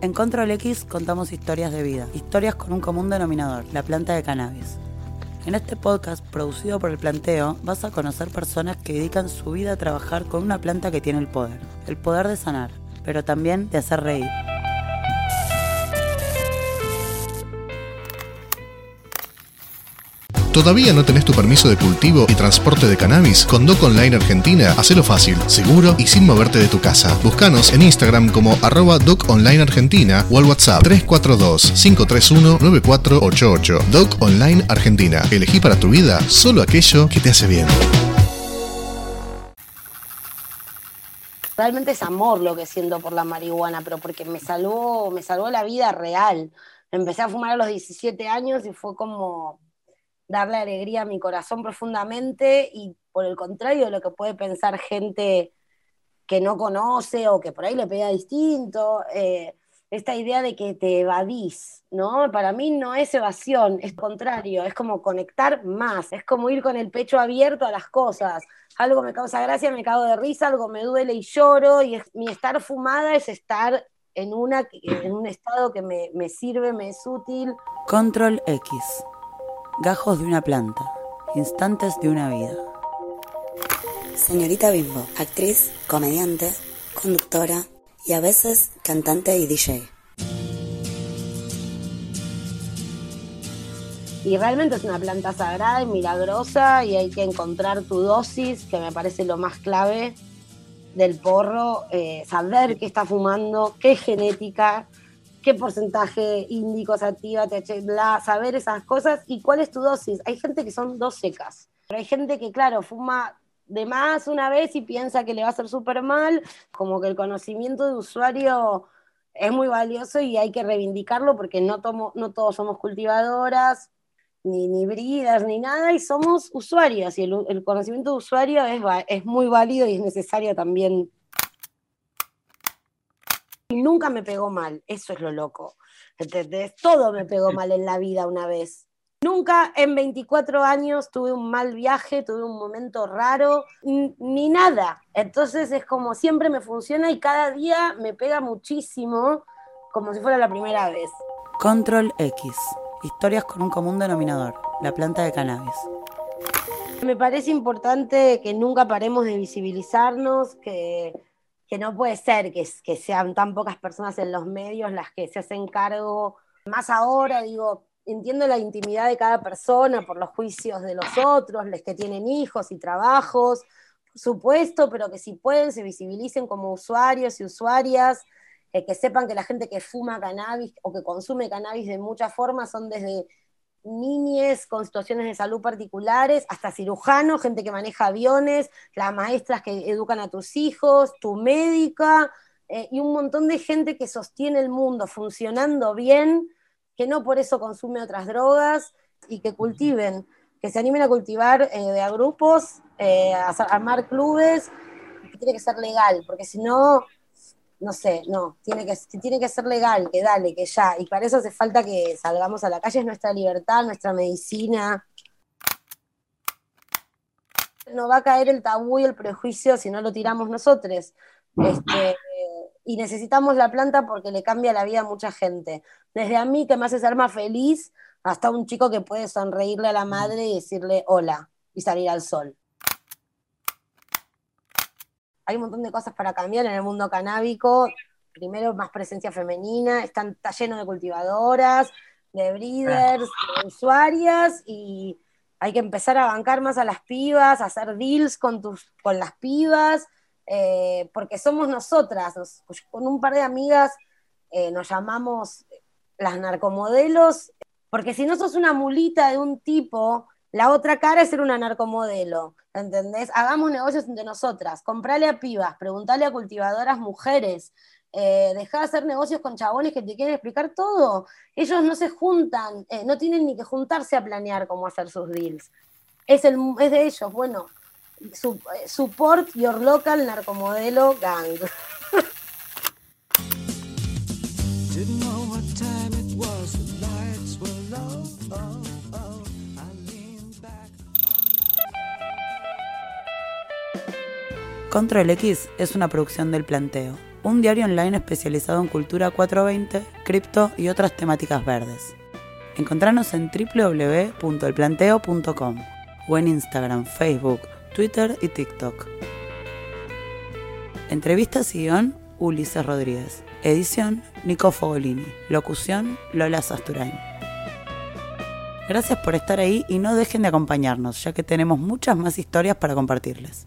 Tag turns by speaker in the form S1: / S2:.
S1: En Control X contamos historias de vida, historias con un común denominador, la planta de cannabis. En este podcast, producido por el planteo, vas a conocer personas que dedican su vida a trabajar con una planta que tiene el poder, el poder de sanar, pero también de hacer reír.
S2: ¿Todavía no tenés tu permiso de cultivo y transporte de cannabis? Con Doc Online Argentina, hacelo fácil, seguro y sin moverte de tu casa. Búscanos en Instagram como arroba Doc Online Argentina o al WhatsApp 342-531-9488. Doc Online Argentina. Elegí para tu vida solo aquello que te hace bien.
S3: Realmente es amor lo que siento por la marihuana, pero porque me salvó, me salvó la vida real. Empecé a fumar a los 17 años y fue como darle alegría a mi corazón profundamente y por el contrario de lo que puede pensar gente que no conoce o que por ahí le pega distinto, eh, esta idea de que te evadís, ¿no? Para mí no es evasión, es contrario, es como conectar más, es como ir con el pecho abierto a las cosas. Algo me causa gracia, me cago de risa, algo me duele y lloro, y mi estar fumada es estar en, una, en un estado que me, me sirve, me es útil.
S1: Control X. Gajos de una planta, instantes de una vida.
S4: Señorita Bimbo, actriz, comediante, conductora y a veces cantante y DJ.
S3: Y realmente es una planta sagrada y milagrosa y hay que encontrar tu dosis, que me parece lo más clave del porro, eh, saber qué está fumando, qué genética, qué porcentaje índico sativa, THC, bla, saber esas cosas y cuál es tu dosis. Hay gente que son dos secas, pero hay gente que, claro, fuma de más una vez y piensa que le va a hacer súper mal, como que el conocimiento de usuario es muy valioso y hay que reivindicarlo porque no, tomo, no todos somos cultivadoras, ni, ni bridas, ni nada, y somos usuarios, y el, el conocimiento de usuario es, es muy válido y es necesario también y nunca me pegó mal, eso es lo loco. ¿Entendés? Todo me pegó mal en la vida una vez. Nunca en 24 años tuve un mal viaje, tuve un momento raro, ni nada. Entonces es como siempre me funciona y cada día me pega muchísimo, como si fuera la primera vez.
S1: Control X. Historias con un común denominador, la planta de cannabis.
S3: Me parece importante que nunca paremos de visibilizarnos, que que no puede ser que, sean tan pocas personas en los medios las que se hacen cargo, más ahora, digo, entiendo la intimidad de cada persona por los juicios de los otros, los que tienen hijos y trabajos, por supuesto, pero que si pueden se visibilicen como usuarios y usuarias, eh, que sepan que la gente que fuma cannabis o que consume cannabis de muchas formas son desde niñes con situaciones de salud particulares, hasta cirujanos, gente que maneja aviones, las maestras que educan a tus hijos, tu médica, eh, y un montón de gente que sostiene el mundo funcionando bien, que no por eso consume otras drogas y que cultiven, que se animen a cultivar eh, de a grupos, eh, a armar clubes, que tiene que ser legal, porque si no, no sé, no, tiene que, tiene que ser legal, que dale, que ya. Y para eso hace falta que salgamos a la calle, es nuestra libertad, nuestra medicina. No va a caer el tabú y el prejuicio si no lo tiramos nosotros. Este, y necesitamos la planta porque le cambia la vida a mucha gente. Desde a mí que me hace ser más feliz, hasta un chico que puede sonreírle a la madre y decirle hola y salir al sol hay un montón de cosas para cambiar en el mundo canábico. Primero, más presencia femenina, están, está lleno de cultivadoras, de breeders, de usuarias, y hay que empezar a bancar más a las pibas, a hacer deals con, tus, con las pibas, eh, porque somos nosotras. con un par de amigas eh, nos llamamos las narcomodelos, porque si no sos una mulita de un tipo, la otra cara es ser una narcomodelo. ¿entendés? Hagamos negocios entre nosotras, comprale a pibas, preguntale a cultivadoras mujeres, eh, deja de hacer negocios con chabones que te quieren explicar todo. Ellos no se juntan, eh, no tienen ni que juntarse a planear cómo hacer sus deals. Es, el, es de ellos, bueno, eh, support your local narcomodelo gang.
S1: Control X es una producción del planteo. un diario online especializado en cultura 420, cripto y otras temáticas verdes. Encontranos en www.elplanteo.com o en Instagram, Facebook, Twitter y TikTok. Entrevistas y guion, Ulises Rodríguez. Edición, Nico Fogolini. Locución, Lola Sasturain. Gracias por estar ahí y no dejen de acompañarnos, ya que tenemos muchas más historias para compartirles.